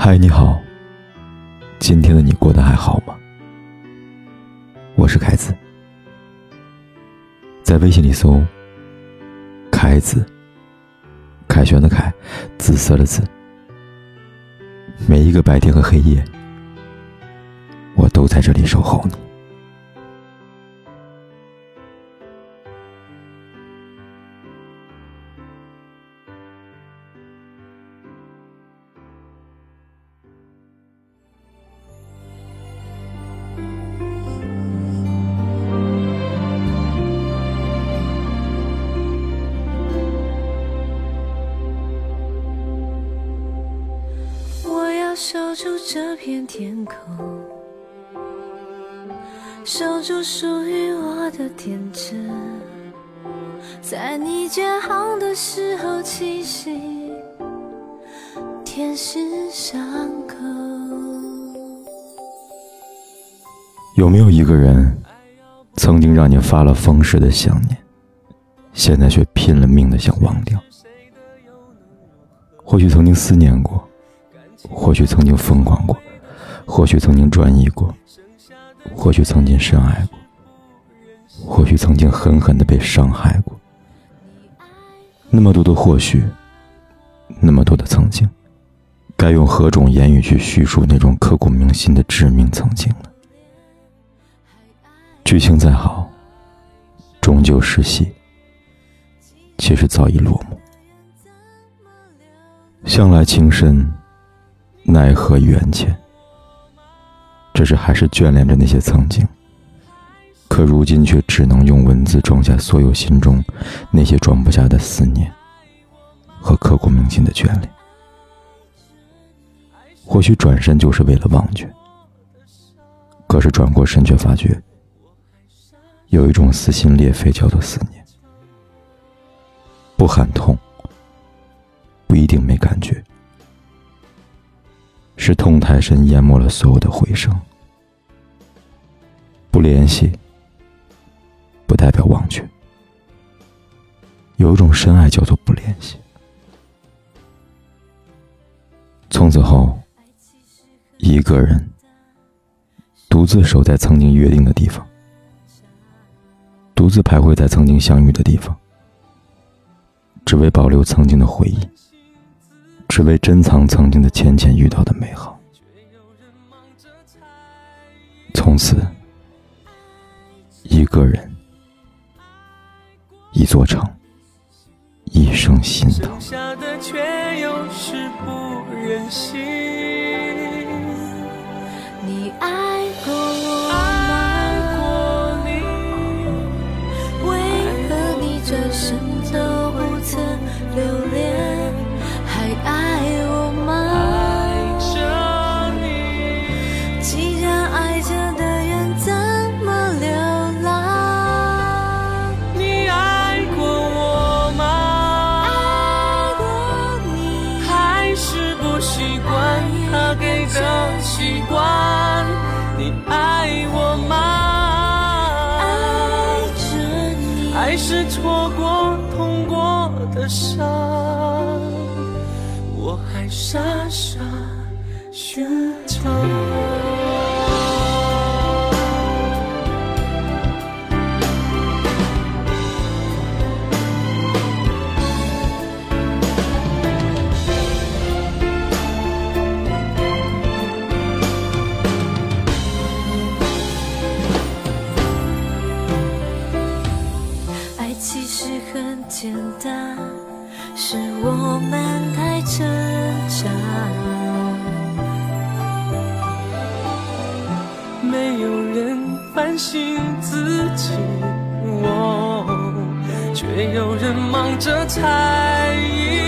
嗨，你好。今天的你过得还好吗？我是凯子，在微信里搜“凯子”，凯旋的凯，紫色的紫。每一个白天和黑夜，我都在这里守候你。住这片天空，守住属于我的天真，在你绝航的时候栖息，天使伤口。有没有一个人，曾经让你发了疯似的想念，现在却拼了命的想忘掉？或许曾经思念过。或许曾经疯狂过，或许曾经专一过，或许曾经深爱过，或许曾经狠狠的被伤害过。那么多的或许，那么多的曾经，该用何种言语去叙述那种刻骨铭心的致命曾经呢？剧情再好，终究是戏，其实早已落幕。向来情深。奈何缘浅，只是还是眷恋着那些曾经，可如今却只能用文字装下所有心中那些装不下的思念和刻骨铭心的眷恋。或许转身就是为了忘却，可是转过身却发觉，有一种撕心裂肺叫做思念，不喊痛，不一定没感觉。是痛太深，淹没了所有的回声。不联系，不代表忘却。有一种深爱叫做不联系。从此后，一个人独自守在曾经约定的地方，独自徘徊在曾经相遇的地方，只为保留曾经的回忆。只为珍藏曾经的浅浅遇到的美好，从此一个人，一座城，一生心疼。是错过痛过的伤？我还傻傻寻找。实很简单，是我们太挣扎。没有人反省自己，我却有人忙着猜疑。